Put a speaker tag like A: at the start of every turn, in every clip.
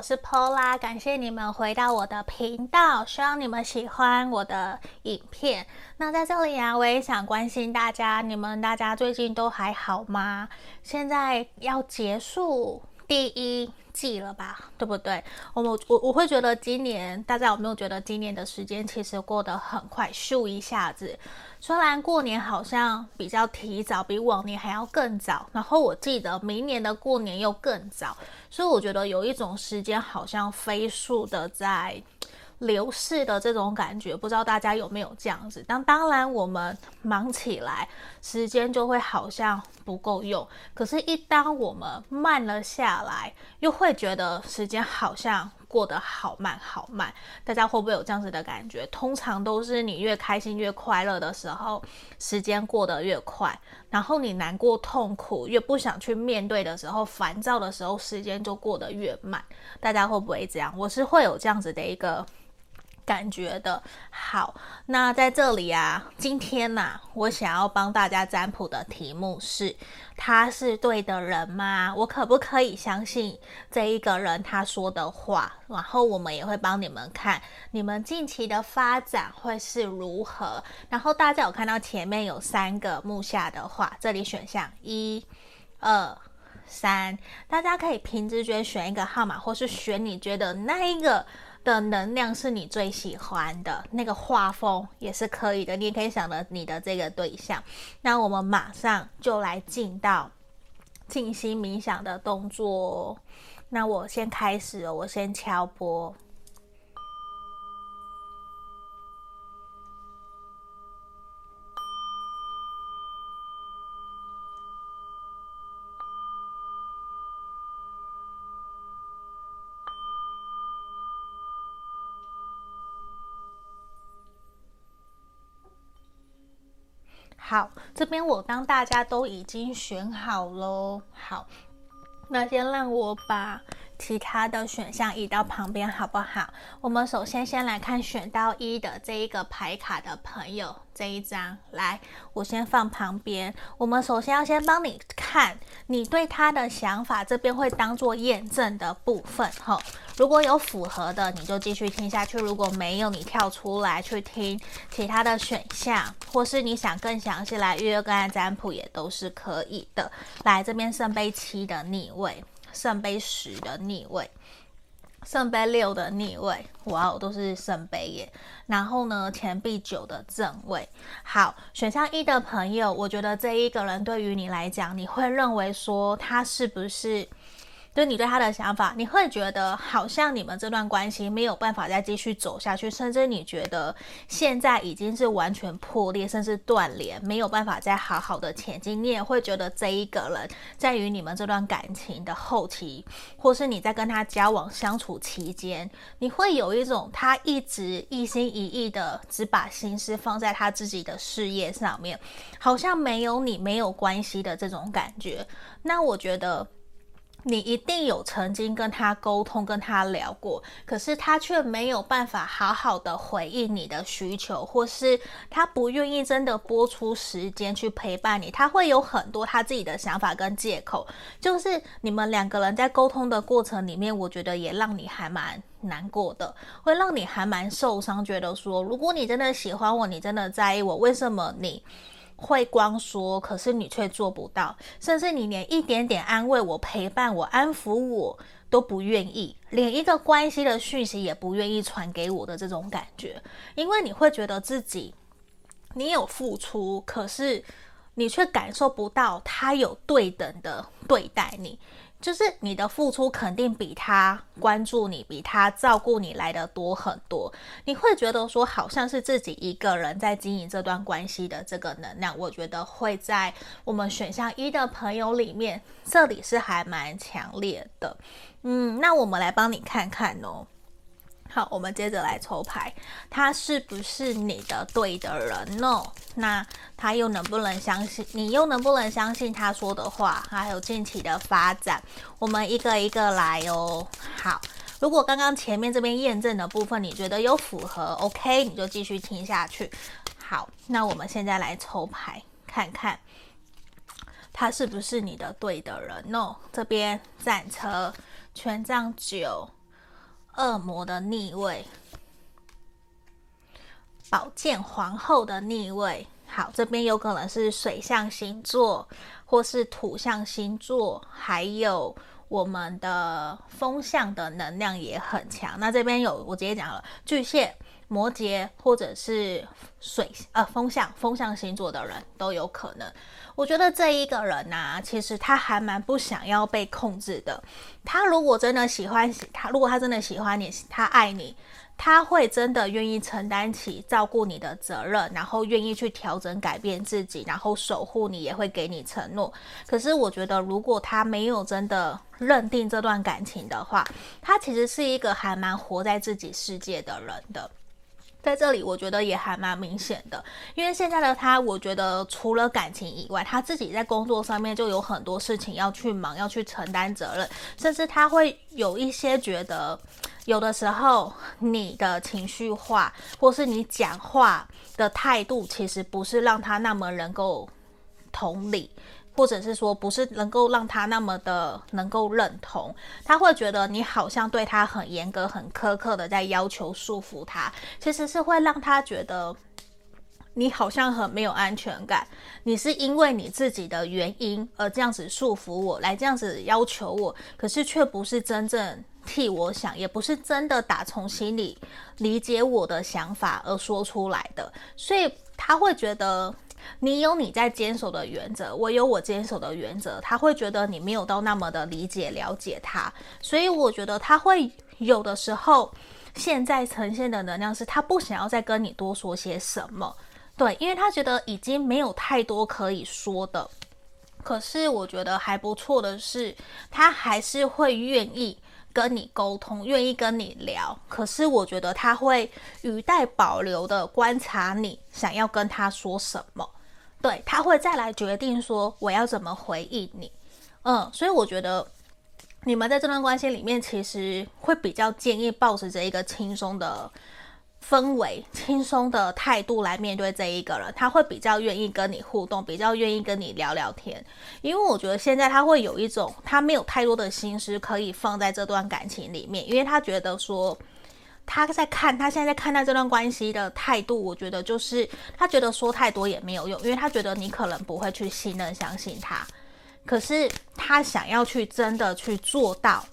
A: 我是 Pola，感谢你们回到我的频道，希望你们喜欢我的影片。那在这里啊，我也想关心大家，你们大家最近都还好吗？现在要结束第一季了吧，对不对？我我我会觉得今年大家有没有觉得今年的时间其实过得很快，咻一下子。虽然过年好像比较提早，比往年还要更早，然后我记得明年的过年又更早，所以我觉得有一种时间好像飞速的在流逝的这种感觉，不知道大家有没有这样子？当当然我们忙起来，时间就会好像不够用，可是，一当我们慢了下来，又会觉得时间好像。过得好慢好慢，大家会不会有这样子的感觉？通常都是你越开心越快乐的时候，时间过得越快；然后你难过痛苦越不想去面对的时候，烦躁的时候，时间就过得越慢。大家会不会这样？我是会有这样子的一个。感觉的好，那在这里啊，今天呐、我想要帮大家占卜的题目是：他是对的人吗？我可不可以相信这一个人他说的话？然后我们也会帮你们看你们近期的发展会是如何。然后大家有看到前面有三个木下的话，这里选项一、二、三，大家可以凭直觉选一个号码，或是选你觉得那一个。的能量是你最喜欢的那个画风也是可以的，你也可以想着你的这个对象。那我们马上就来进到静心冥想的动作。那我先开始，我先敲波。好，这边我帮大家都已经选好喽。好，那先让我把其他的选项移到旁边，好不好？我们首先先来看选到一的这一个牌卡的朋友。这一张来，我先放旁边。我们首先要先帮你看你对他的想法，这边会当做验证的部分哈。如果有符合的，你就继续听下去；如果没有，你跳出来去听其他的选项，或是你想更详细来预约个案占卜也都是可以的。来，这边圣杯七的逆位，圣杯十的逆位。圣杯六的逆位，哇哦，都是圣杯耶。然后呢，钱币九的正位。好，选项一的朋友，我觉得这一个人对于你来讲，你会认为说他是不是？就你对他的想法，你会觉得好像你们这段关系没有办法再继续走下去，甚至你觉得现在已经是完全破裂，甚至断联，没有办法再好好的前进。你也会觉得这一个人在于你们这段感情的后期，或是你在跟他交往相处期间，你会有一种他一直一心一意的只把心思放在他自己的事业上面，好像没有你没有关系的这种感觉。那我觉得。你一定有曾经跟他沟通，跟他聊过，可是他却没有办法好好的回应你的需求，或是他不愿意真的拨出时间去陪伴你，他会有很多他自己的想法跟借口。就是你们两个人在沟通的过程里面，我觉得也让你还蛮难过的，会让你还蛮受伤，觉得说，如果你真的喜欢我，你真的在意我，为什么你？会光说，可是你却做不到，甚至你连一点点安慰我、陪伴我、安抚我都不愿意，连一个关系的讯息也不愿意传给我的这种感觉，因为你会觉得自己你有付出，可是你却感受不到他有对等的对待你。就是你的付出肯定比他关注你、比他照顾你来的多很多，你会觉得说好像是自己一个人在经营这段关系的这个能量，我觉得会在我们选项一的朋友里面，这里是还蛮强烈的。嗯，那我们来帮你看看哦。好，我们接着来抽牌，他是不是你的对的人呢？那他又能不能相信你？又能不能相信他说的话？还有近期的发展，我们一个一个来哦。好，如果刚刚前面这边验证的部分你觉得有符合，OK，你就继续听下去。好，那我们现在来抽牌，看看他是不是你的对的人呢？这边战车权杖九。恶魔的逆位，宝剑皇后的逆位。好，这边有可能是水象星座，或是土象星座，还有我们的风象的能量也很强。那这边有，我直接讲了，巨蟹、摩羯，或者是水呃风象风象星座的人都有可能。我觉得这一个人呐、其实他还蛮不想要被控制的。他如果真的喜欢他，如果他真的喜欢你，他爱你。他会真的愿意承担起照顾你的责任，然后愿意去调整、改变自己，然后守护你，也会给你承诺。可是我觉得，如果他没有真的认定这段感情的话，他其实是一个还蛮活在自己世界的人的。在这里，我觉得也还蛮明显的，因为现在的他，我觉得除了感情以外，他自己在工作上面就有很多事情要去忙，要去承担责任，甚至他会有一些觉得。有的时候，你的情绪化，或是你讲话的态度，其实不是让他那么能够同理，或者是说不是能够让他那么的能够认同。他会觉得你好像对他很严格、很苛刻的在要求束缚他，其实是会让他觉得你好像很没有安全感。你是因为你自己的原因而这样子束缚我，来这样子要求我，可是却不是真正。替我想，也不是真的打从心里理解我的想法而说出来的，所以他会觉得你有你在坚守的原则，我有我坚守的原则，他会觉得你没有到那么的理解了解他，所以我觉得他会有的时候现在呈现的能量是他不想要再跟你多说些什么，对，因为他觉得已经没有太多可以说的，可是我觉得还不错的是，他还是会愿意。跟你沟通，愿意跟你聊，可是我觉得他会语带保留的观察你想要跟他说什么，对，他会再来决定说我要怎么回应你，嗯，所以我觉得你们在这段关系里面，其实会比较建议保持着一个轻松的。氛围轻松的态度来面对这一个人，他会比较愿意跟你互动，比较愿意跟你聊聊天。因为我觉得现在他会有一种，他没有太多的心思可以放在这段感情里面，因为他觉得说他在看他现在在看待这段关系的态度，我觉得就是他觉得说太多也没有用，因为他觉得你可能不会去信任、相信他。可是他想要去真的去做到。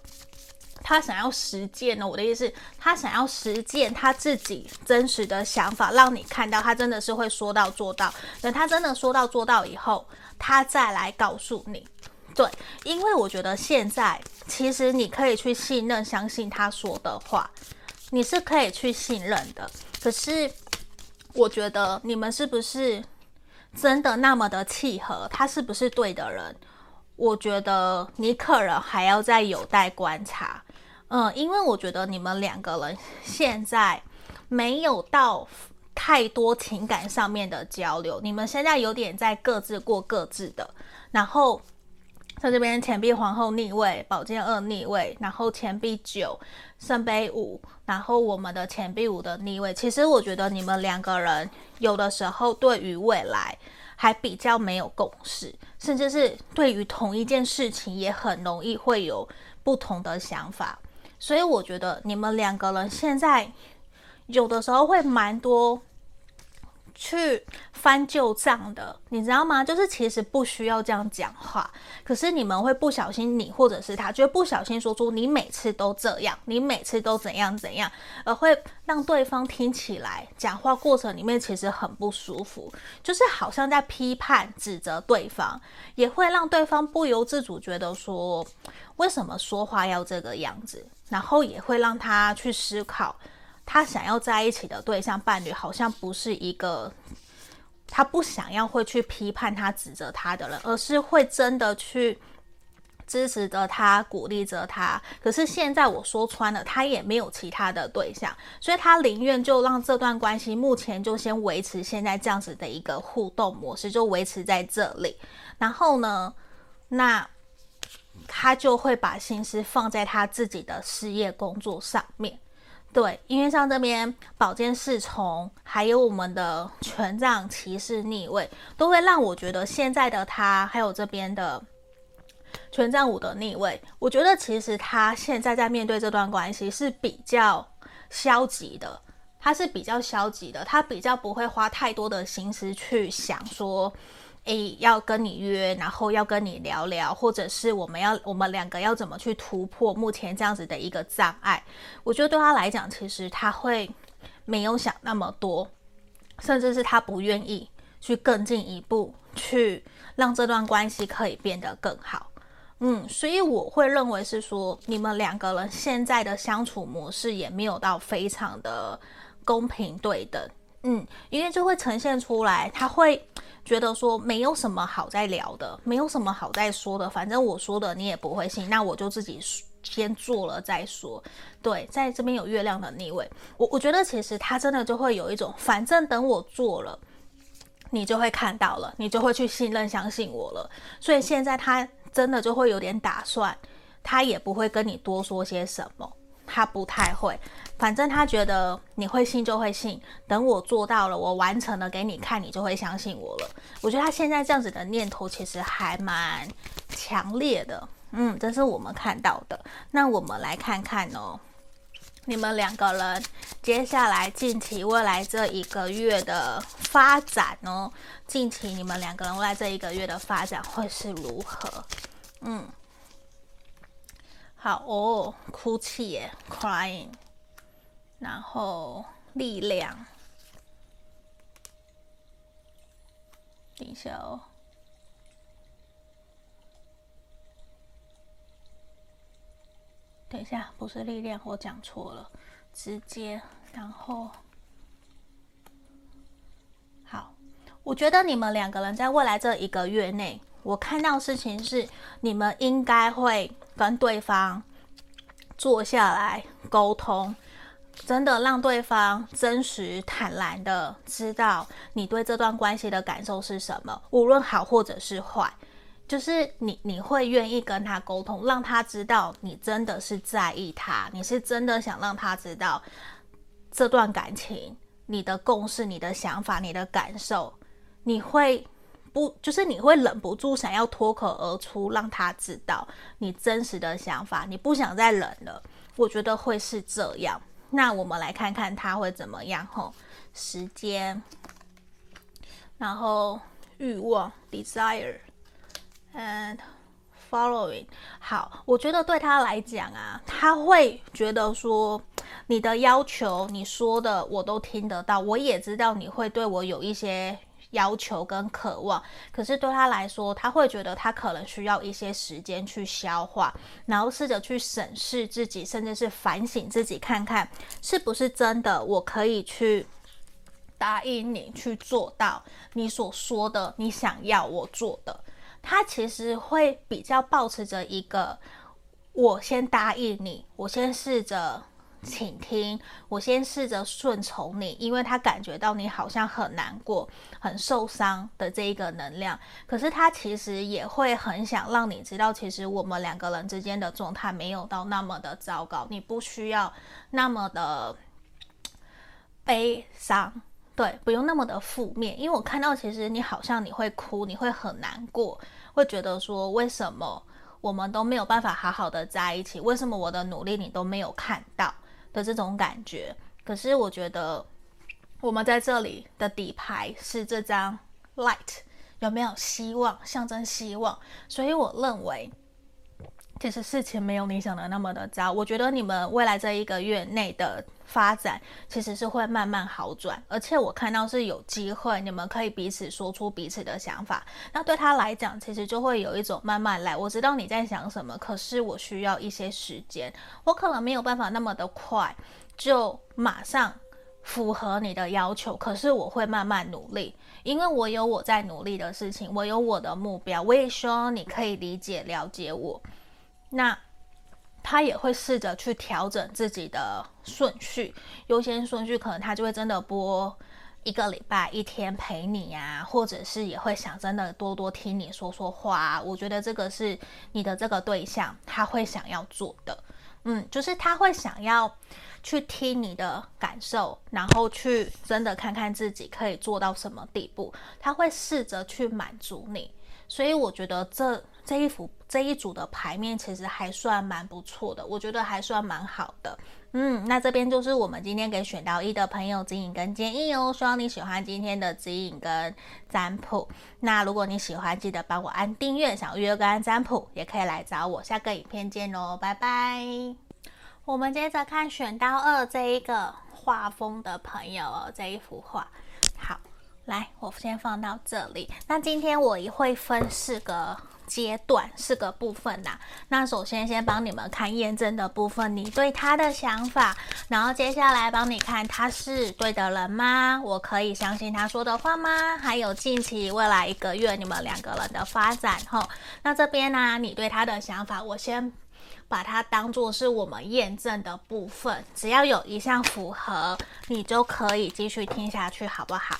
A: 他想要实践呢，我的意思，他想要实践他自己真实的想法，让你看到他真的是会说到做到。等他真的说到做到以后，他再来告诉你。对，因为我觉得现在其实你可以去信任、相信他说的话，你是可以去信任的。可是我觉得你们是不是真的那么的契合？他是不是对的人？我觉得你可能还要再有待观察。嗯，因为我觉得你们两个人现在没有到太多情感上面的交流，你们现在有点在各自过各自的。然后在这边钱币皇后逆位，宝剑二逆位，然后钱币九，圣杯五，然后我们的钱币五的逆位。其实我觉得你们两个人有的时候对于未来还比较没有共识，甚至是对于同一件事情也很容易会有不同的想法。所以我觉得你们两个人现在有的时候会蛮多去翻旧账的，你知道吗？就是其实不需要这样讲话，可是你们会不小心，你或者是他，就会不小心说出你每次都这样，你每次都怎样怎样，而会让对方听起来讲话过程里面其实很不舒服，就是好像在批判指责对方，也会让对方不由自主觉得说，为什么说话要这个样子。然后也会让他去思考，他想要在一起的对象伴侣好像不是一个他不想要会去批判他、指责他的人，而是会真的去支持着他、鼓励着他。可是现在我说穿了，他也没有其他的对象，所以他宁愿就让这段关系目前就先维持现在这样子的一个互动模式，就维持在这里。然后呢，那。他就会把心思放在他自己的事业工作上面，对，因为像这边宝剑侍从，还有我们的权杖骑士逆位，都会让我觉得现在的他，还有这边的权杖五的逆位，我觉得其实他现在在面对这段关系是比较消极的，他是比较消极的，他比较不会花太多的心思去想说，诶，要跟你约，然后要跟你聊聊，或者是我们要我们两个要怎么去突破目前这样子的一个障碍。我觉得对他来讲，其实他会没有想那么多，甚至是他不愿意去更进一步去让这段关系可以变得更好。嗯，所以我会认为是说，你们两个人现在的相处模式也没有到非常的公平对等。嗯，因为就会呈现出来，他会觉得说没有什么好再聊的，没有什么好再说的，反正我说的你也不会信，那我就自己先做了再说。对，在这边有月亮的逆位，我我觉得其实他真的就会有一种，反正等我做了，你就会看到了，你就会去信任相信我了。所以现在他。真的就会有点打算，他也不会跟你多说些什么，他不太会。反正他觉得你会信就会信，等我做到了，我完成了给你看，你就会相信我了。我觉得他现在这样子的念头其实还蛮强烈的，嗯，这是我们看到的。那我们来看看哦，你们两个人接下来近期未来这一个月的发展哦，近期你们两个人未来这一个月的发展会是如何？嗯，好哦，哭泣耶，crying，然后力量，等一下哦，等一下，不是力量，我讲错了，直接，然后，好，我觉得你们两个人在未来这一个月内。我看到事情是，你们应该会跟对方坐下来沟通，真的让对方真实坦然的知道你对这段关系的感受是什么，无论好或者是坏，就是你你会愿意跟他沟通，让他知道你真的是在意他，你是真的想让他知道这段感情，你的共识、你的想法、你的感受，你会。不，就是你会忍不住想要脱口而出，让他知道你真实的想法，你不想再忍了。我觉得会是这样。那我们来看看他会怎么样。吼，时间，然后欲望 （desire） and following。好，我觉得对他来讲啊，他会觉得说，你的要求，你说的我都听得到，我也知道你会对我有一些。要求跟渴望，可是对他来说，他会觉得他可能需要一些时间去消化，然后试着去审视自己，甚至是反省自己，看看是不是真的我可以去答应你去做到你所说的，你想要我做的。他其实会比较保持着一个，我先答应你，我先试着。请听，我先试着顺从你，因为他感觉到你好像很难过、很受伤的这一个能量。可是他其实也会很想让你知道，其实我们两个人之间的状态没有到那么的糟糕，你不需要那么的悲伤，对，不用那么的负面。因为我看到，其实你好像你会哭，你会很难过，会觉得说，为什么我们都没有办法好好的在一起？为什么我的努力你都没有看到？的这种感觉，可是我觉得我们在这里的底牌是这张 light，有没有希望？象征希望，所以我认为其实事情没有你想的那么的糟。我觉得你们未来这一个月内的发展其实是会慢慢好转，而且我看到是有机会，你们可以彼此说出彼此的想法。那对他来讲，其实就会有一种慢慢来。我知道你在想什么，可是我需要一些时间，我可能没有办法那么的快就马上符合你的要求，可是我会慢慢努力，因为我有我在努力的事情，我有我的目标，我也希望你可以理解了解我。那。他也会试着去调整自己的顺序，优先顺序，可能他就会真的播一个礼拜一天陪你呀、或者是也会想真的多多听你说说话、我觉得这个是你的这个对象他会想要做的，嗯，就是他会想要去听你的感受，然后去真的看看自己可以做到什么地步，他会试着去满足你。所以我觉得这这一幅这一组的牌面其实还算蛮不错的，我觉得还算蛮好的。嗯，那这边就是我们今天给选到一的朋友指引跟建议哦。希望你喜欢今天的指引跟占卜。那如果你喜欢，记得帮我按订阅。想预约个占卜，也可以来找我。下个影片见喽，拜拜。我们接着看选到二这一个画风的朋友哦，这一幅画。好，来，我先放到这里。那今天我也会分四个。阶段四个部分呐、那首先先帮你们看验证的部分，你对他的想法，然后接下来帮你看他是对的人吗？我可以相信他说的话吗？还有近期未来一个月你们两个人的发展吼，那这边呢、你对他的想法，我先把它当做是我们验证的部分，只要有一项符合，你就可以继续听下去，好不好？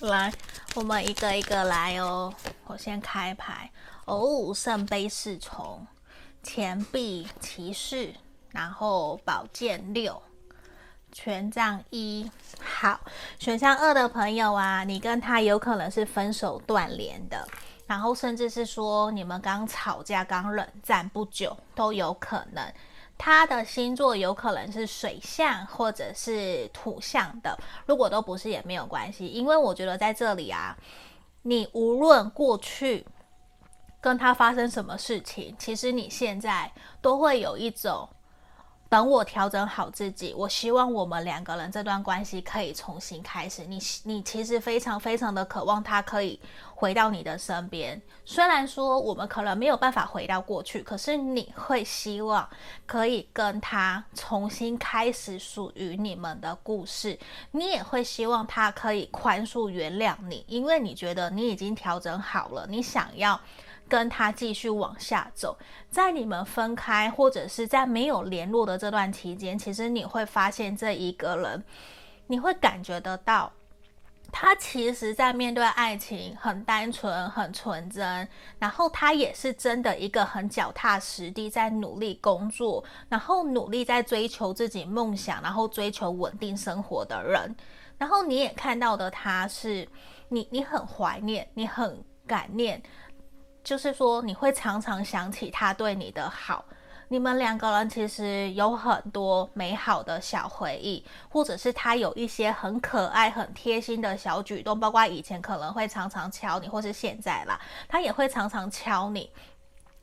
A: 来。我们一个一个来哦，我先开牌哦，圣杯侍从、钱币骑士，然后宝剑六、权杖一。好，选项二的朋友啊，你跟他有可能是分手断联的，然后甚至是说你们刚吵架、刚冷战不久都有可能。他的星座有可能是水象或者是土象的，如果都不是也没有关系，因为我觉得在这里啊，你无论过去跟他发生什么事情，其实你现在都会有一种。等我调整好自己，我希望我们两个人这段关系可以重新开始。你你其实非常非常的渴望他可以回到你的身边，虽然说我们可能没有办法回到过去，可是你会希望可以跟他重新开始属于你们的故事。你也会希望他可以宽恕原谅你，因为你觉得你已经调整好了，你想要。跟他继续往下走，在你们分开或者是在没有联络的这段期间，其实你会发现这一个人，你会感觉得到，他其实在面对爱情很单纯、很纯真，然后他也是真的一个很脚踏实地在努力工作，然后努力在追求自己梦想，然后追求稳定生活的人。然后你也看到的他是你，你很怀念，你很感念。就是说，你会常常想起他对你的好，你们两个人其实有很多美好的小回忆，或者是他有一些很可爱、很贴心的小举动，包括以前可能会常常敲你，或是现在啦，他也会常常敲你。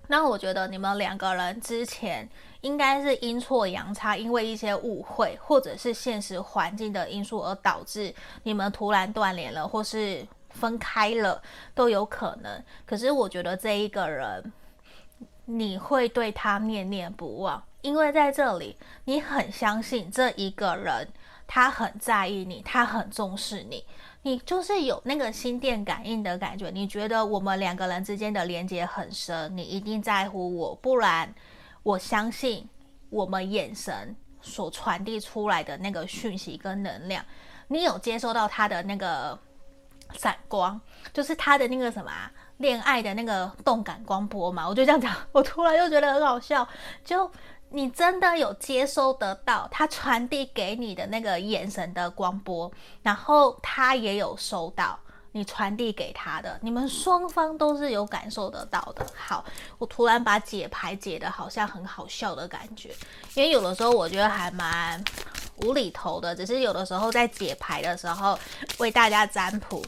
A: 那我觉得你们两个人之前应该是阴错阳差，因为一些误会，或者是现实环境的因素而导致你们突然断联了，或是。分开了都有可能，可是我觉得这一个人，你会对他念念不忘，因为在这里你很相信这一个人，他很在意你，他很重视你，你就是有那个心电感应的感觉，你觉得我们两个人之间的连接很深，你一定在乎我，不然我相信我们眼神所传递出来的那个讯息跟能量，你有接收到他的那个。闪光就是他的那个什么恋爱的那个动感光波嘛，我就这样讲，我突然又觉得很好笑。就你真的有接收得到他传递给你的那个眼神的光波，然后他也有收到你传递给他的，你们双方都是有感受得到的。好，我突然把解牌解得好像很好笑的感觉，因为有的时候我觉得还蛮无厘头的，只是有的时候在解牌的时候为大家占卜。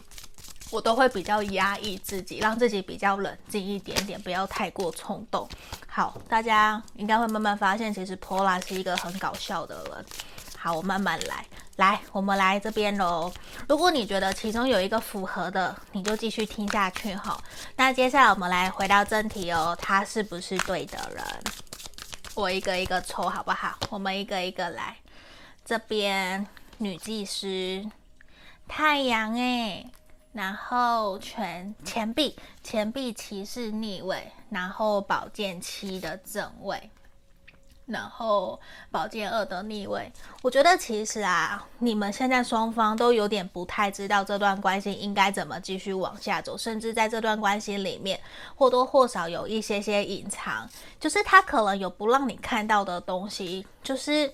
A: 我都会比较压抑自己，让自己比较冷静一点点，不要太过冲动。好，大家应该会慢慢发现，其实 Paula 是一个很搞笑的人。好，我慢慢来，来，我们来这边喽。如果你觉得其中有一个符合的，你就继续听下去哈。那接下来我们来回到正题哦，他是不是对的人？我一个一个抽好不好？我们一个一个来。这边女技师，太阳哎。然后权钱币，钱币骑士逆位，然后宝剑七的正位，然后宝剑二的逆位。我觉得其实啊，你们现在双方都有点不太知道这段关系应该怎么继续往下走，甚至在这段关系里面或多或少有一些些隐藏，就是他可能有不让你看到的东西，就是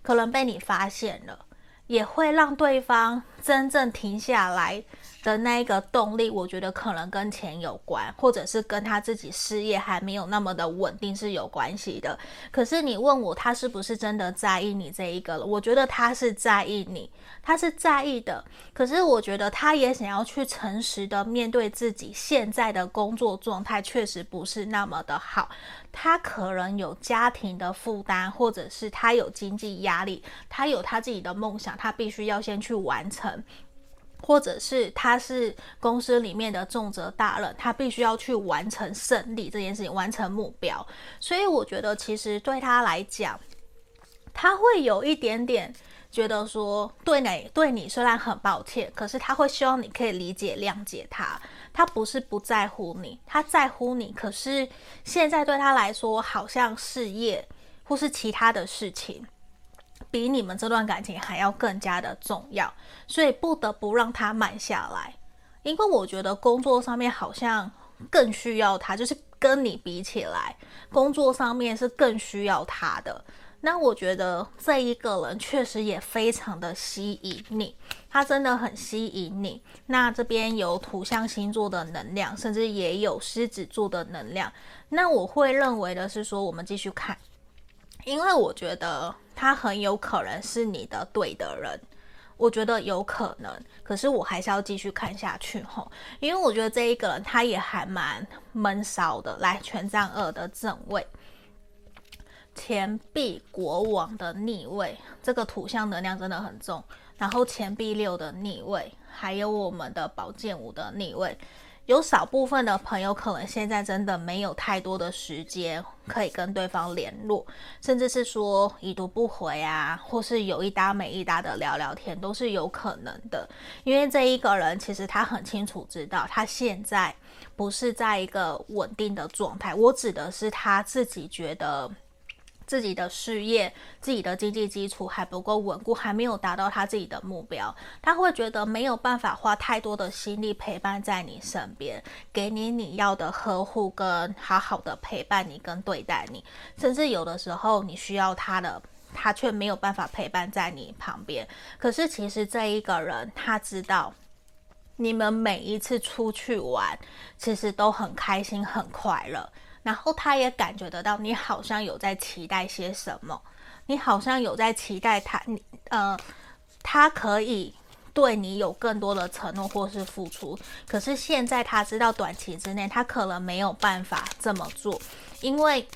A: 可能被你发现了。也会让对方真正停下来的那一个动力，我觉得可能跟钱有关，或者是跟他自己事业还没有那么的稳定是有关系的。可是你问我他是不是真的在意你这一个了？我觉得他是在意你，他是在意的。可是我觉得他也想要去诚实的面对自己现在的工作状态，确实不是那么的好。他可能有家庭的负担，或者是他有经济压力，他有他自己的梦想，他必须要先去完成。或者是他是公司里面的重责大任，他必须要去完成胜利这件事情，完成目标。所以我觉得，其实对他来讲，他会有一点点觉得说，对你对你虽然很抱歉，可是他会希望你可以理解谅解他。他不是不在乎你，他在乎你，可是现在对他来说，好像事业或是其他的事情。比你们这段感情还要更加的重要，所以不得不让他慢下来。因为我觉得工作上面好像更需要他，就是跟你比起来，工作上面是更需要他的。那我觉得这一个人确实也非常的吸引你，他真的很吸引你。那这边有土象星座的能量，甚至也有狮子座的能量。那我会认为的是说，我们继续看，因为我觉得。他很有可能是你的对的人，我觉得有可能，可是我还是要继续看下去吼，因为我觉得这一个人他也还蛮闷骚的。来，权杖二的正位，钱币国王的逆位，这个土象能量真的很重。然后钱币六的逆位，还有我们的宝剑五的逆位。有少部分的朋友可能现在真的没有太多的时间可以跟对方联络，甚至是说已读不回啊，或是有一搭没一搭的聊聊天都是有可能的。因为这一个人其实他很清楚知道他现在不是在一个稳定的状态，我指的是他自己觉得。自己的事业、自己的经济基础还不够稳固，还没有达到他自己的目标，他会觉得没有办法花太多的心力陪伴在你身边，给你你要的呵护跟好好的陪伴你跟对待你，甚至有的时候你需要他的，他却没有办法陪伴在你旁边。可是其实这一个人他知道，你们每一次出去玩，其实都很开心、很快乐。然后他也感觉得到，你好像有在期待些什么，你好像有在期待他，你呃，他可以对你有更多的承诺或是付出。可是现在他知道，短期之内他可能没有办法这么做，因为。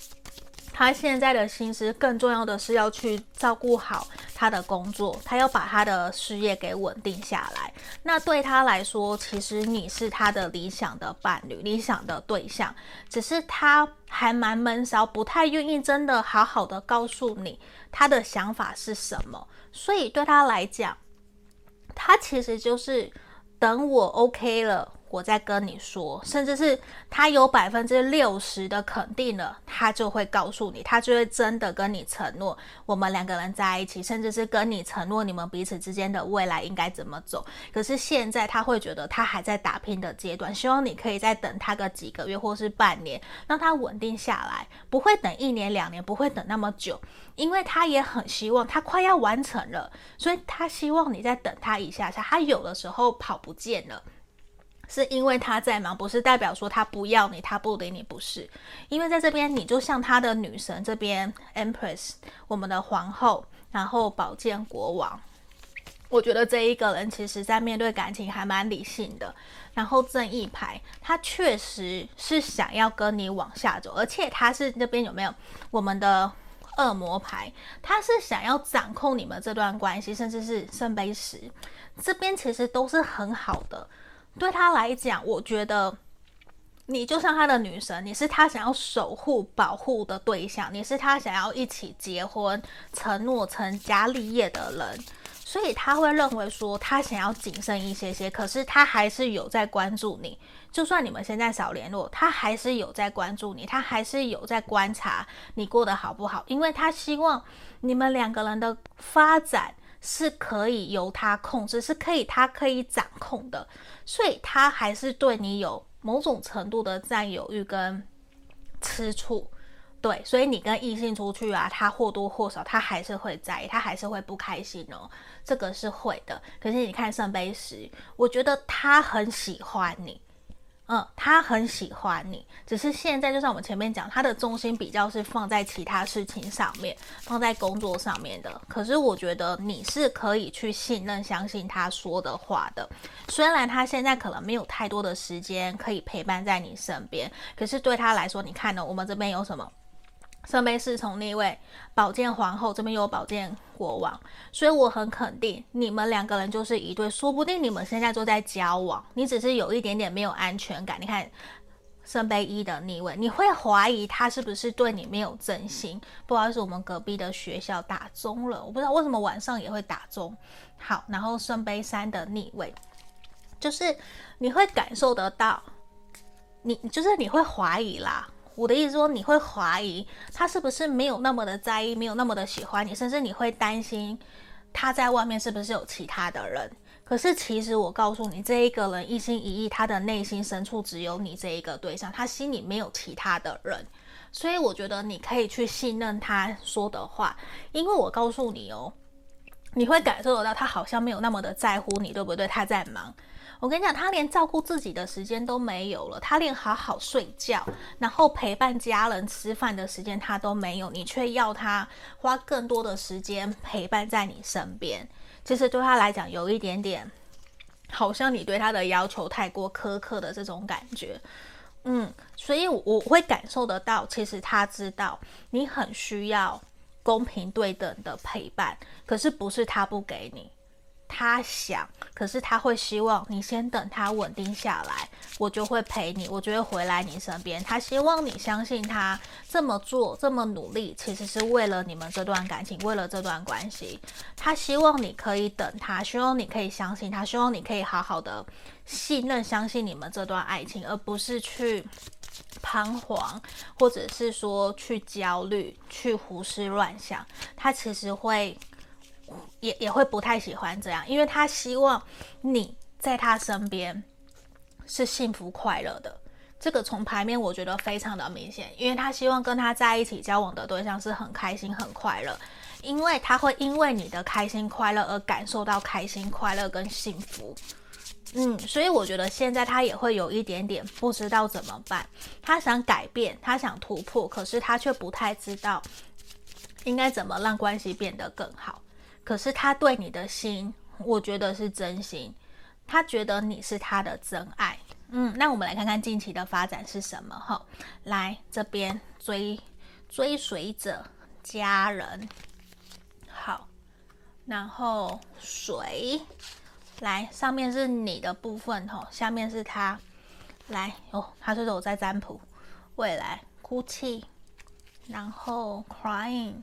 A: 他现在的心思更重要的是要去照顾好他的工作，他要把他的事业给稳定下来。那对他来说，其实你是他的理想的伴侣、理想的对象，只是他还蛮闷骚，不太愿意真的好好的告诉你他的想法是什么。所以对他来讲，他其实就是等我 OK 了。我再跟你说，甚至是他有百分之六十的肯定了，他就会告诉你，他就会真的跟你承诺，我们两个人在一起，甚至是跟你承诺你们彼此之间的未来应该怎么走。可是现在他会觉得他还在打拼的阶段，希望你可以再等他个几个月或是半年，让他稳定下来，不会等一年两年，不会等那么久，因为他也很希望他快要完成了，所以他希望你再等他一下下，他有的时候跑不见了。是因为他在忙，不是代表说他不要你，他不理你，不是。因为在这边，你就像他的女神这边，Empress，我们的皇后，然后宝剑国王。我觉得这一个人其实在面对感情还蛮理性的。然后正义牌，他确实是想要跟你往下走，而且他是那边有没有我们的恶魔牌？他是想要掌控你们这段关系，甚至是圣杯十，这边其实都是很好的。对他来讲，我觉得你就像他的女神，你是他想要守护、保护的对象，你是他想要一起结婚、承诺成家立业的人，所以他会认为说他想要谨慎一些些，可是他还是有在关注你。就算你们现在少联络，他还是有在关注你，他还是有在观察你过得好不好，因为他希望你们两个人的发展。是可以由他控制，是可以他可以掌控的，所以他还是对你有某种程度的占有欲跟吃醋。对，所以你跟异性出去啊，他或多或少他还是会在意，他还是会不开心哦，这个是会的。可是你看圣杯十，我觉得他很喜欢你。嗯，他很喜欢你，只是现在就像我们前面讲，他的重心比较是放在其他事情上面，放在工作上面的。可是我觉得你是可以去信任、相信他说的话的。虽然他现在可能没有太多的时间可以陪伴在你身边，可是对他来说，你看呢？我们这边有什么？圣杯侍从逆位，宝剑皇后这边有宝剑国王，所以我很肯定你们两个人就是一对，说不定你们现在就在交往，你只是有一点点没有安全感。你看圣杯一的逆位，你会怀疑他是不是对你没有真心？不好意思，我们隔壁的学校打钟了，我不知道为什么晚上也会打钟。好，然后圣杯三的逆位，就是你会感受得到，你就是你会怀疑啦。我的意思说，你会怀疑他是不是没有那么的在意，没有那么的喜欢你，甚至你会担心他在外面是不是有其他的人。可是其实我告诉你，这一个人一心一意，他的内心深处只有你这一个对象，他心里没有其他的人。所以我觉得你可以去信任他说的话，因为我告诉你哦，你会感受得到他好像没有那么的在乎你，对不对？他在忙。我跟你讲，他连照顾自己的时间都没有了，他连好好睡觉，然后陪伴家人吃饭的时间他都没有，你却要他花更多的时间陪伴在你身边。其实对他来讲，有一点点好像你对他的要求太过苛刻的这种感觉。嗯，所以我会感受得到，其实他知道你很需要公平对等的陪伴，可是不是他不给你。他想，可是他会希望你先等他稳定下来，我就会陪你，我就会回来你身边。他希望你相信他这么做这么努力，其实是为了你们这段感情，为了这段关系。他希望你可以等他，希望你可以相信他，希望你可以好好的信任、相信你们这段爱情，而不是去彷徨，或者是说去焦虑、去胡思乱想。他其实会。也也会不太喜欢这样，因为他希望你在他身边是幸福快乐的。这个从牌面我觉得非常的明显，因为他希望跟他在一起交往的对象是很开心、很快乐，因为他会因为你的开心快乐而感受到开心快乐跟幸福。嗯，所以我觉得现在他也会有一点点不知道怎么办，他想改变，他想突破，可是他却不太知道应该怎么让关系变得更好。可是他对你的心，我觉得是真心，他觉得你是他的真爱。嗯，那我们来看看近期的发展是什么哈？来这边追追随者家人，好，然后水，来上面是你的部分哈，下面是他，来哦，他说是我在占卜未来哭泣，然后 crying。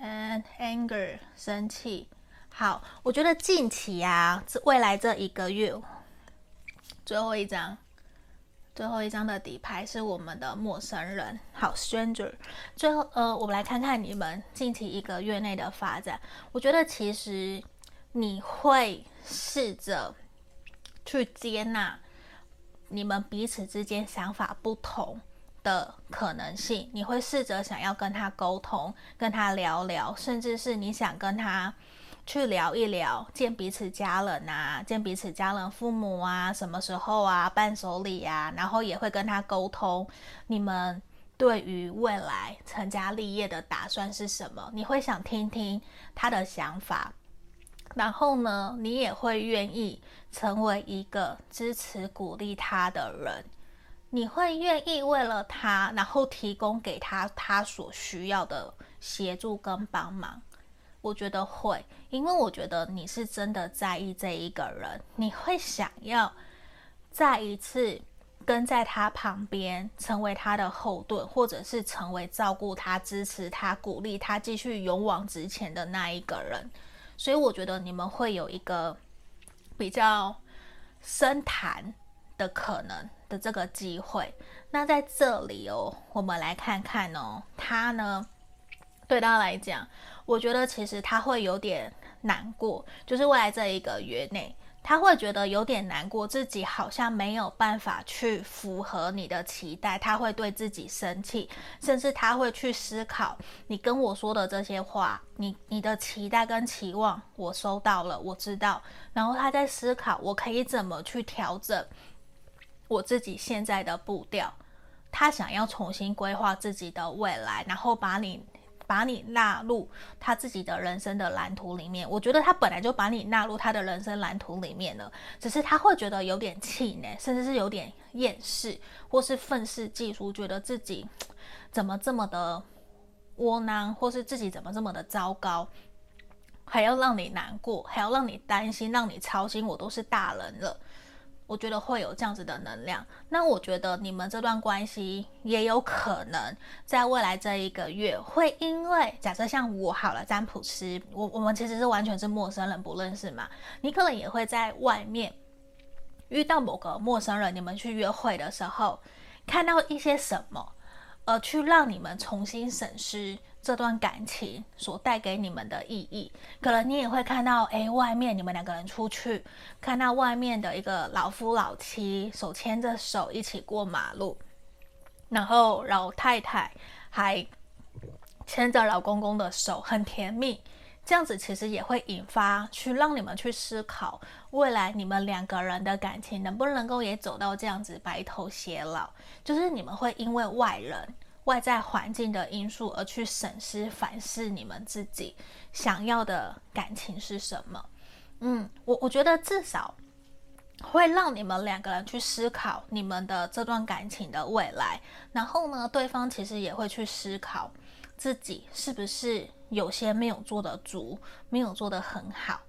A: And anger，生气。好，我觉得近期啊，未来这一个月，最后一张，最后一张的底牌是我们的陌生人。好，stranger。最后，呃，我们来看看你们近期一个月内的发展。我觉得其实你会试着去接纳你们彼此之间想法不同的可能性，你会试着想要跟他沟通，跟他聊聊，甚至是你想跟他去聊一聊，见彼此家人啊，见彼此家人父母啊，什么时候啊，伴手礼啊，然后也会跟他沟通，你们对于未来成家立业的打算是什么？你会想听听他的想法，然后呢，你也会愿意成为一个支持鼓励他的人。你会愿意为了他，然后提供给他他所需要的协助跟帮忙？我觉得会，因为我觉得你是真的在意这一个人，你会想要再一次跟在他旁边，成为他的后盾，或者是成为照顾他、支持他、鼓励他继续勇往直前的那一个人。所以我觉得你们会有一个比较深谈的可能。的这个机会，那在这里哦，我们来看看哦，他呢，对他来讲，我觉得其实他会有点难过，就是未来这一个月内，他会觉得有点难过，自己好像没有办法去符合你的期待，他会对自己生气，甚至他会去思考你跟我说的这些话，你你的期待跟期望我收到了，我知道，然后他在思考我可以怎么去调整我自己现在的步调，他想要重新规划自己的未来，然后把你。把你纳入他自己的人生的蓝图里面，我觉得他本来就把你纳入他的人生蓝图里面了，只是他会觉得有点气馁，甚至是有点厌世，或是愤世嫉俗，觉得自己怎么这么的窝囊，或是自己怎么这么的糟糕，还要让你难过，还要让你担心，让你操心，我都是大人了。我觉得会有这样子的能量，那我觉得你们这段关系也有可能在未来这一个月会因为假设像我好了，占卜师，我我们其实是完全是陌生人，不认识嘛，你可能也会在外面遇到某个陌生人，你们去约会的时候看到一些什么，而去让你们重新审视。这段感情所带给你们的意义，可能你也会看到，诶，外面你们两个人出去，看到外面的一个老夫老妻手牵着手一起过马路，然后老太太还牵着老公公的手，很甜蜜。这样子其实也会引发去让你们去思考，未来你们两个人的感情能不能够也走到这样子白头偕老，就是你们会因为外人。外在环境的因素而去审视、反思你们自己想要的感情是什么？嗯，我我觉得至少会让你们两个人去思考你们的这段感情的未来，然后呢，对方其实也会去思考自己是不是有些没有做得足，没有做得很好。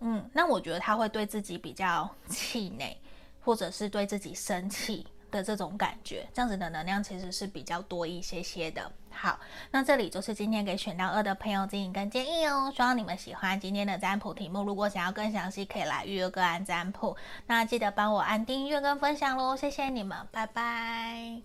A: 嗯，那我觉得他会对自己比较气馁，或者是对自己生气。的这种感觉，这样子的能量其实是比较多一些些的。好，那这里就是今天给选到二的朋友建议跟建议哦。希望你们喜欢今天的占卜题目。如果想要更详细，可以来预约个案占卜。那记得帮我按订阅跟分享喽，谢谢你们，拜拜。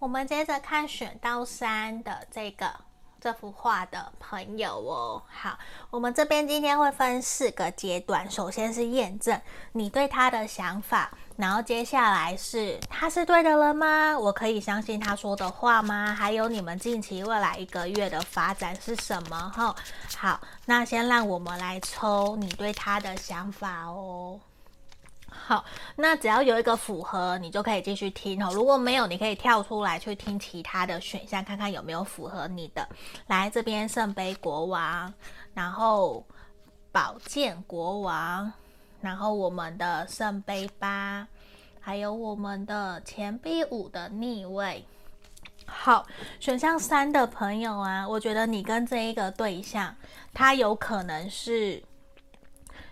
A: 我们接着看选到三的这个。这幅画的朋友哦，好，我们这边今天会分四个阶段。首先是验证你对他的想法，然后接下来是他是对的人吗？我可以相信他说的话吗？还有你们近期未来一个月的发展是什么？哈，好，那先让我们来抽你对他的想法哦。好，那只要有一个符合，你就可以继续听哦。如果没有，你可以跳出来去听其他的选项，看看有没有符合你的。来这边，圣杯国王，然后宝剑国王，然后我们的圣杯八，还有我们的钱币五的逆位。好，选项三的朋友啊，我觉得你跟这一个对象，他有可能是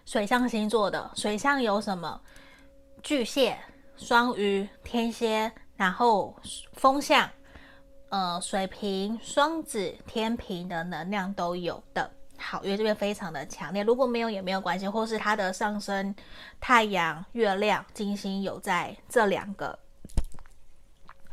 A: 水象星座的。水象有什么？巨蟹、双鱼、天蝎，然后风象，呃，水瓶、双子、天平的能量都有的。好，因为这边非常的强烈，如果没有也没有关系，或是他的上升太阳、月亮、金星有在这两个，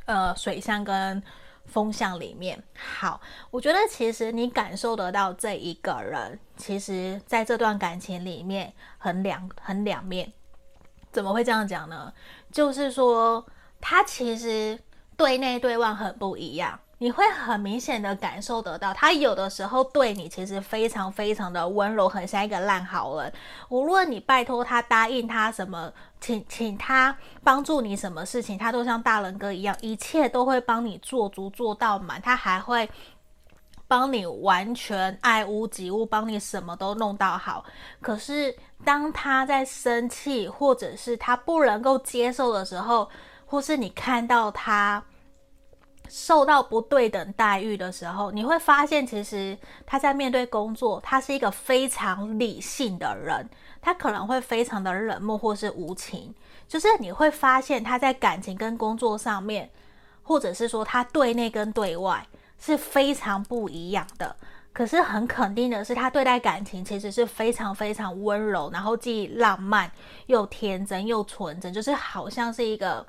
A: 呃，水象跟风象里面。好，我觉得其实你感受得到这一个人，其实在这段感情里面很两很两面。怎么会这样讲呢？就是说，他其实对内对外很不一样，你会很明显的感受得到，他有的时候对你其实非常非常的温柔，很像一个烂好人。无论你拜托他、答应他什么，请请他帮助你什么事情，他都像大人哥一样，一切都会帮你做足做到满，他还会。帮你完全爱屋及乌，帮你什么都弄到好。可是当他在生气，或者是他不能够接受的时候，或是你看到他受到不对等待遇的时候，你会发现，其实他在面对工作，他是一个非常理性的人，他可能会非常的冷漠或是无情。就是你会发现他在感情跟工作上面，或者是说他对内跟对外。是非常不一样的，可是很肯定的是，他对待感情其实是非常非常温柔，然后既浪漫又天真又纯真，就是好像是一个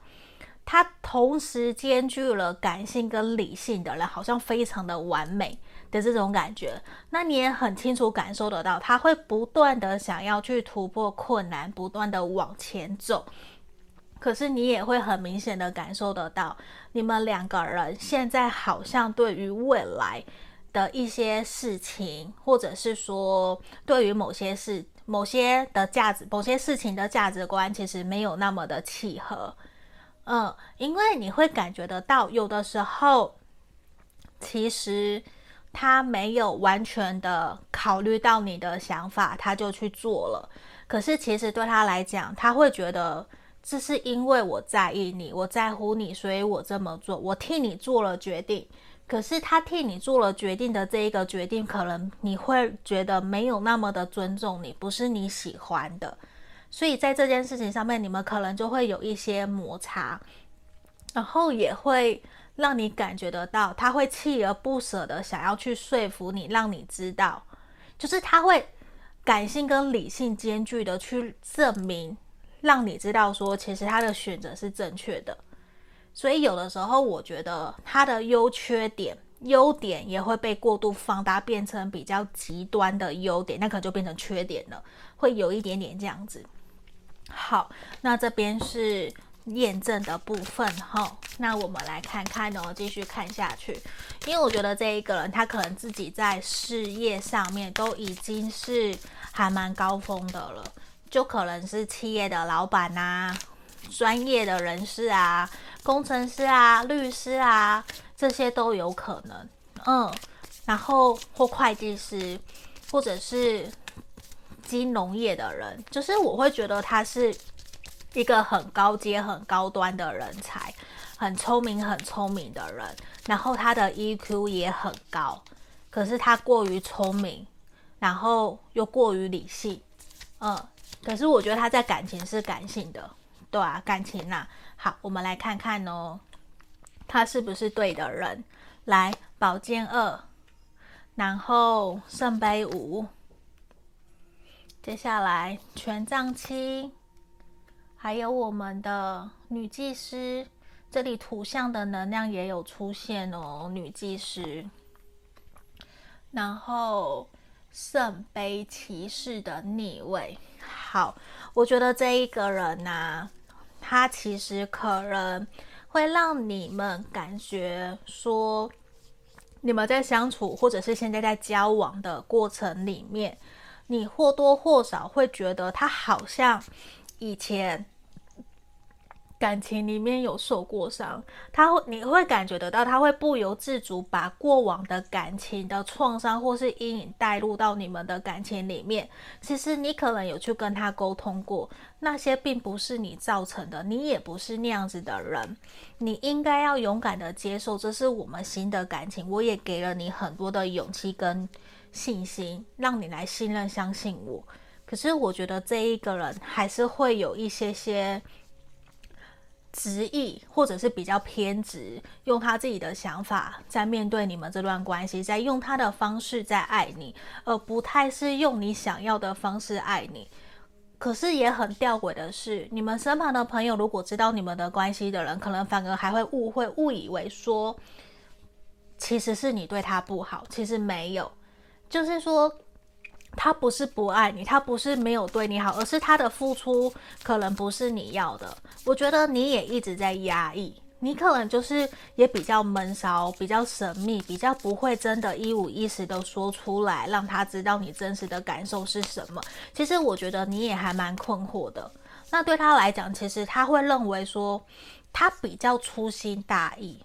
A: 他同时兼具了感性跟理性的人，好像非常的完美的这种感觉。那你也很清楚感受得到，他会不断的想要去突破困难，不断的往前走。可是你也会很明显的感受得到，你们两个人现在好像对于未来的一些事情，或者是说对于某些事、某些的价值、某些事情的价值观，其实没有那么的契合。嗯，因为你会感觉得到，有的时候其实他没有完全的考虑到你的想法，他就去做了。可是其实对他来讲，他会觉得这是因为我在意你，我在乎你，所以我这么做，我替你做了决定。可是他替你做了决定的这一个决定，可能你会觉得没有那么的尊重你，不是你喜欢的。所以在这件事情上面，你们可能就会有一些摩擦，然后也会让你感觉得到，他会锲而不舍的想要去说服你，让你知道，就是他会感性跟理性兼具的去证明，让你知道说，其实他的选择是正确的。所以有的时候，我觉得他的优缺点、优点也会被过度放大，变成比较极端的优点，那可能就变成缺点了，会有一点点这样子。好，那这边是验证的部分哈。那我们来看看哦，继续看下去。因为我觉得这一个人他可能自己在事业上面都已经是还蛮高峰的了，就可能是企业的老板呐、专业的人士啊、工程师啊、律师啊，这些都有可能。嗯，然后或会计师，或者是。金融业的人，就是我会觉得他是一个很高阶、很高端的人才，很聪明、很聪明的人。然后他的 EQ 也很高，可是他过于聪明，然后又过于理性。嗯，可是我觉得他在感情是感性的，对啊，感情呐。好，我们来看看哦，他是不是对的人？来，宝剑二，然后圣杯五。接下来权杖七，还有我们的女祭司，这里图像的能量也有出现哦，女祭司。然后圣杯骑士的逆位，好，我觉得这一个人呢、他其实可能会让你们感觉说，你们在相处或者是现在在交往的过程里面。你或多或少会觉得他好像以前感情里面有受过伤，他会你会感觉得到，他会不由自主把过往的感情的创伤或是阴影带入到你们的感情里面。其实你可能有去跟他沟通过，那些并不是你造成的，你也不是那样子的人，你应该要勇敢的接受，这是我们新的感情，我也给了你很多的勇气跟。信心让你来信任、相信我，可是我觉得这一个人还是会有一些些执意，或者是比较偏执，用他自己的想法在面对你们这段关系，在用他的方式在爱你，而不太是用你想要的方式爱你。可是也很吊诡的是，你们身旁的朋友如果知道你们的关系的人，可能反而还会误会、误以为说，其实是你对他不好，其实没有。就是说，他不是不爱你，他不是没有对你好，而是他的付出可能不是你要的。我觉得你也一直在压抑，你可能就是也比较闷骚，比较神秘，比较不会真的一五一十的说出来，让他知道你真实的感受是什么。其实我觉得你也还蛮困惑的。那对他来讲，其实他会认为说，他比较粗心大意。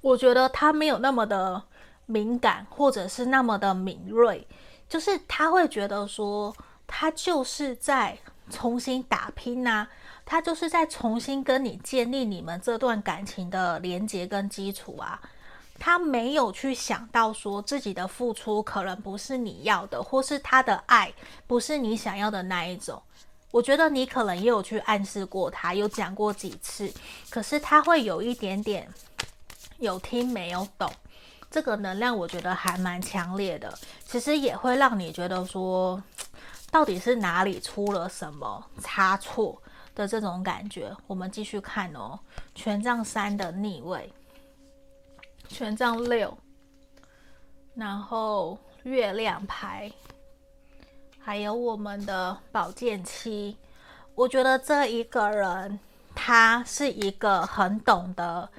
A: 我觉得他没有那么的。敏感，或者是那么的敏锐，就是他会觉得说，他就是在重新打拼呐、他就是在重新跟你建立你们这段感情的连结跟基础啊。他没有去想到说自己的付出可能不是你要的，或是他的爱不是你想要的那一种。我觉得你可能也有去暗示过他，有讲过几次，可是他会有一点点有听没有懂。这个能量我觉得还蛮强烈的，其实也会让你觉得说，到底是哪里出了什么差错，的这种感觉。我们继续看哦，权杖三的逆位，权杖六，然后月亮牌，还有我们的宝剑七。我觉得这一个人，他是一个很懂得。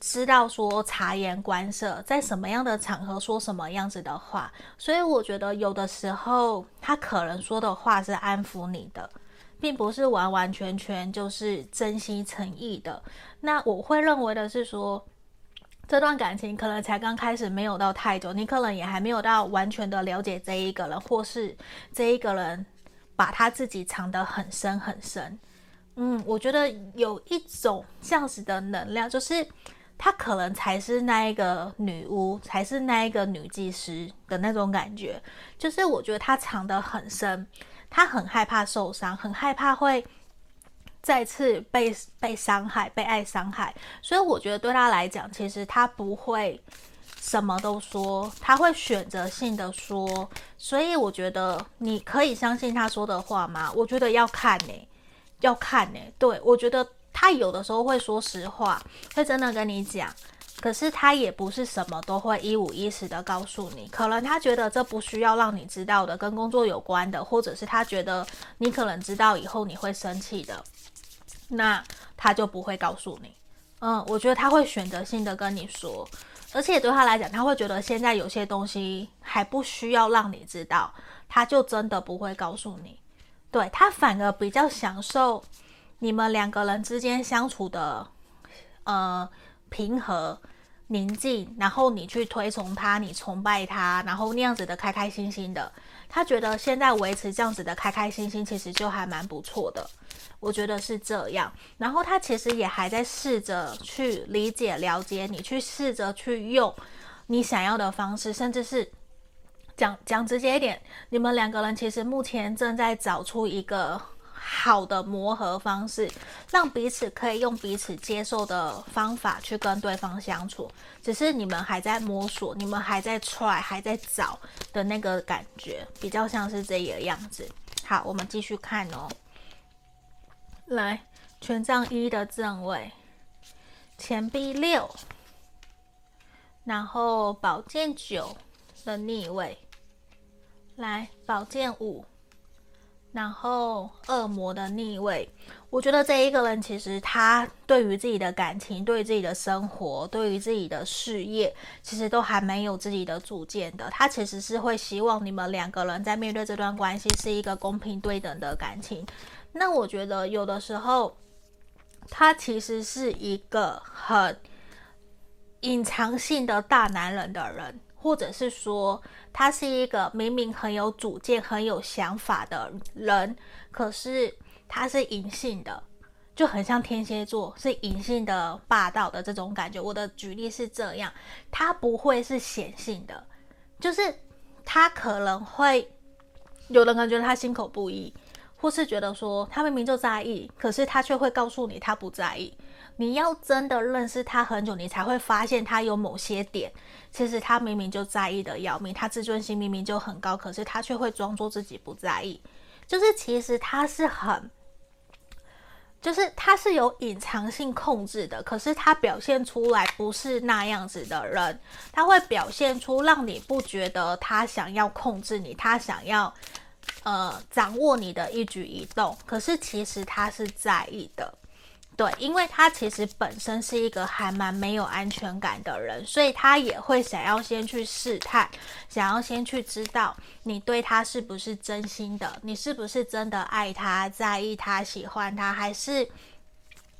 A: 知道说察言观色，在什么样的场合说什么样子的话，所以我觉得有的时候他可能说的话是安抚你的，并不是完完全全就是真心诚意的。那我会认为的是说，这段感情可能才刚开始，没有到太久，你可能也还没有到完全的了解这一个人，或是这一个人把他自己藏得很深很深。嗯，我觉得有一种这样子的能量，就是。她可能才是那一个女巫，才是那一个女祭司的那种感觉。就是我觉得她藏得很深，她很害怕受伤，很害怕会再次被被伤害，被爱伤害。所以我觉得对她来讲，其实她不会什么都说，她会选择性的说。所以我觉得你可以相信她说的话吗？我觉得要看呢、要看呢、对，我觉得。他有的时候会说实话，会真的跟你讲，可是他也不是什么都会一五一十的告诉你。可能他觉得这不需要让你知道的，跟工作有关的，或者是他觉得你可能知道以后你会生气的，那他就不会告诉你。嗯，我觉得他会选择性的跟你说，而且对他来讲，他会觉得现在有些东西还不需要让你知道，他就真的不会告诉你。对，他反而比较享受。你们两个人之间相处的，呃，平和、宁静，然后你去推崇他，你崇拜他，然后那样子的开开心心的，他觉得现在维持这样子的开开心心，其实就还蛮不错的。我觉得是这样。然后他其实也还在试着去理解、了解你，去试着去用你想要的方式，甚至是讲讲直接一点，你们两个人其实目前正在找出一个。好的磨合方式，让彼此可以用彼此接受的方法去跟对方相处。只是你们还在摸索，你们还在 try，还在找的那个感觉，比较像是这个样子。好，我们继续看哦。来，权杖一的正位，钱币六，然后宝剑九的逆位，来，宝剑五。然后恶魔的逆位，我觉得这一个人其实他对于自己的感情、对自己的生活、对于自己的事业，其实都还没有自己的主见的。他其实是会希望你们两个人在面对这段关系是一个公平对等的感情。那我觉得有的时候，他其实是一个很隐藏性的大男人的人。或者是说，他是一个明明很有主见、很有想法的人，可是他是隐性的，就很像天蝎座，是隐性的霸道的这种感觉。我的举例是这样，他不会是显性的，就是他可能会有人感觉他心口不一，或是觉得说他明明就在意，可是他却会告诉你他不在意。你要真的认识他很久，你才会发现他有某些点，其实他明明就在意的要命，他自尊心明明就很高，可是他却会装作自己不在意。就是其实他是很，就是他是有隐藏性控制的，可是他表现出来不是那样子的人，他会表现出让你不觉得他想要控制你，他想要呃掌握你的一举一动，可是其实他是在意的。对，因为他其实本身是一个还蛮没有安全感的人，所以他也会想要先去试探，想要先去知道你对他是不是真心的，你是不是真的爱他、在意他、喜欢他，还是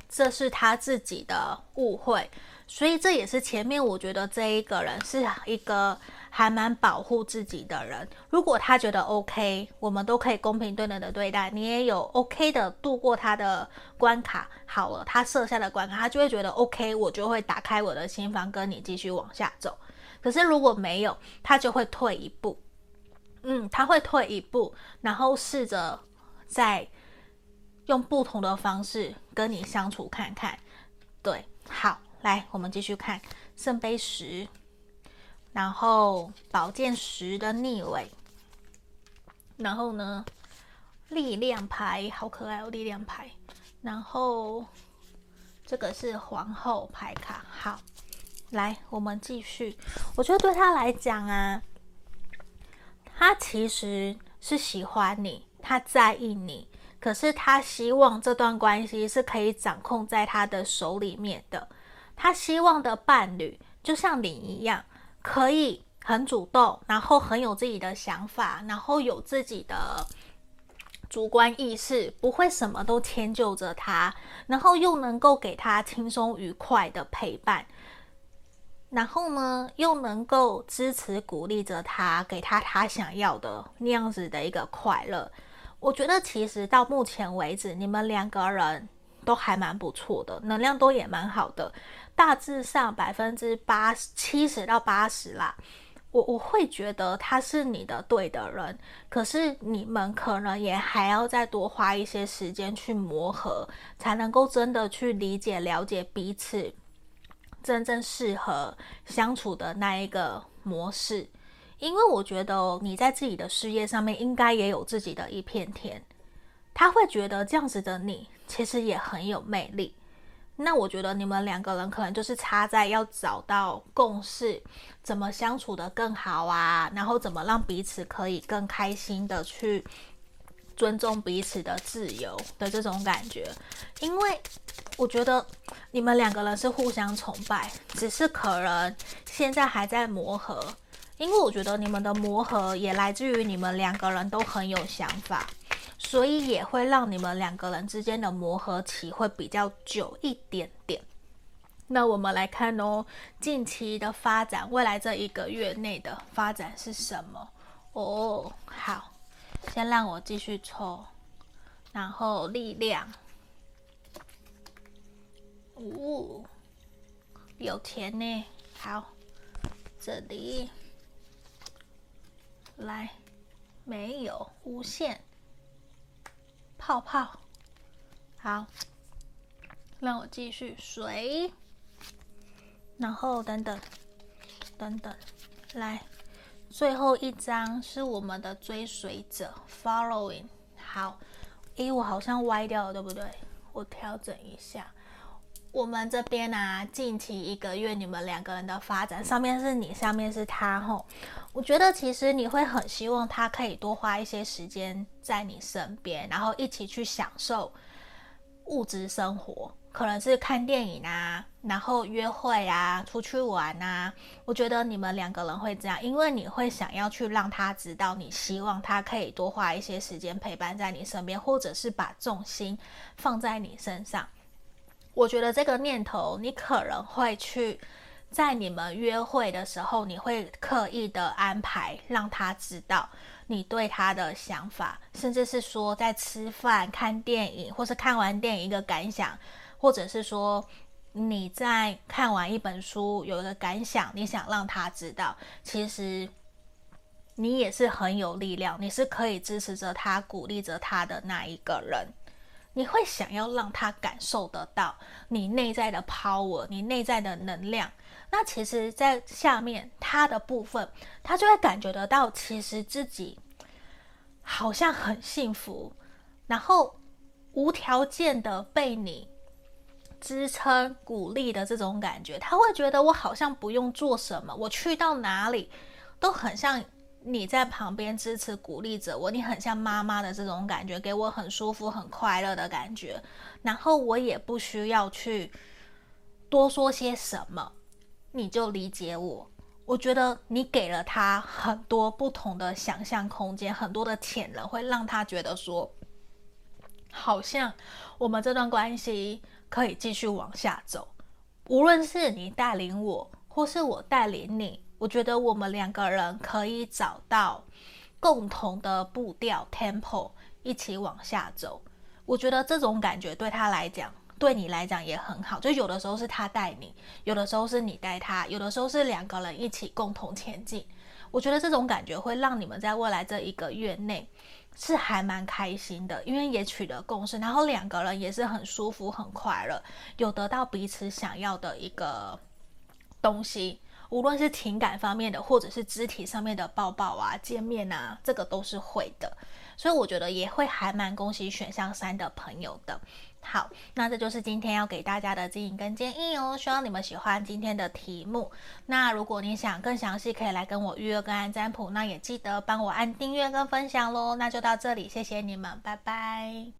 A: 这是他自己的误会？所以这也是前面我觉得这一个人是一个。还蛮保护自己的人，如果他觉得 OK，我们都可以公平对等的对待，你也有 OK 的度过他的关卡，好了，他设下的关卡，他就会觉得 OK，我就会打开我的心房跟你继续往下走。可是如果没有，他就会退一步，嗯，他会退一步，然后试着再用不同的方式跟你相处看看。对，好，来，我们继续看圣杯十。然后宝剑十的逆位，然后呢，力量牌，好可爱哦，力量牌。然后这个是皇后牌卡。好，来，我们继续。我觉得对他来讲啊，他其实是喜欢你，他在意你，可是他希望这段关系是可以掌控在他的手里面的。他希望的伴侣就像你一样，可以很主动，然后很有自己的想法，然后有自己的主观意识，不会什么都迁就着他，然后又能够给他轻松愉快的陪伴，然后呢，又能够支持鼓励着他，给他他想要的那样子的一个快乐。我觉得其实到目前为止，你们两个人都还蛮不错的，能量都也蛮好的，大致上百分之八十七十到八十啦。我我会觉得他是你的对的人，可是你们可能也还要再多花一些时间去磨合，才能够真的去理解、了解彼此真正适合相处的那一个模式。因为我觉得你在自己的事业上面应该也有自己的一片天，他会觉得这样子的你其实也很有魅力。那我觉得你们两个人可能就是差在要找到共识，怎么相处得更好啊，然后怎么让彼此可以更开心的去尊重彼此的自由的这种感觉。因为我觉得你们两个人是互相崇拜，只是可能现在还在磨合。因为我觉得你们的磨合也来自于你们两个人都很有想法。所以也会让你们两个人之间的磨合期会比较久一点点。那我们来看哦，近期的发展，未来这一个月内的发展是什么？哦，好，先让我继续抽，然后力量，哦，有钱呢，好，这里，来，没有，无限。泡泡，好，让我继续水，然后等等，等等，来，最后一张是我们的追随者，following。好，诶，我好像歪掉了，对不对？我调整一下。我们这边啊，近期一个月你们两个人的发展，上面是你，下面是他，吼。我觉得其实你会很希望他可以多花一些时间在你身边，然后一起去享受物质生活，可能是看电影啊，然后约会啊，出去玩啊。我觉得你们两个人会这样，因为你会想要去让他知道，你希望他可以多花一些时间陪伴在你身边，或者是把重心放在你身上。我觉得这个念头，你可能会去在你们约会的时候，你会刻意的安排，让他知道你对他的想法，甚至是说在吃饭、看电影，或是看完电影一个感想，或者是说你在看完一本书有一个感想，你想让他知道，其实你也是很有力量，你是可以支持着他、鼓励着他的那一个人。你会想要让他感受得到你内在的 power，你内在的能量。那其实，在下面他的部分，他就会感觉得到，其实自己好像很幸福，然后无条件的被你支撑、鼓励的这种感觉。他会觉得我好像不用做什么，我去到哪里都很像。你在旁边支持鼓励着我，你很像妈妈的这种感觉，给我很舒服、很快乐的感觉。然后我也不需要去多说些什么，你就理解我。我觉得你给了他很多不同的想象空间，很多的潜能，会让他觉得说，好像我们这段关系可以继续往下走。无论是你带领我，或是我带领你。我觉得我们两个人可以找到共同的步调 tempo，一起往下走。我觉得这种感觉对他来讲，对你来讲也很好。就有的时候是他带你，有的时候是你带他，有的时候是两个人一起共同前进。我觉得这种感觉会让你们在未来这一个月内是还蛮开心的，因为也取得共识，然后两个人也是很舒服、很快乐，有得到彼此想要的一个东西。无论是情感方面的，或者是肢体上面的抱抱啊、见面啊，这个都是会的。所以我觉得也会还蛮恭喜选项三的朋友的。好，那这就是今天要给大家的指引跟建议哦，希望你们喜欢今天的题目。那如果你想更详细，可以来跟我预约个案占卜，那也记得帮我按订阅跟分享喽。那就到这里，谢谢你们，拜拜。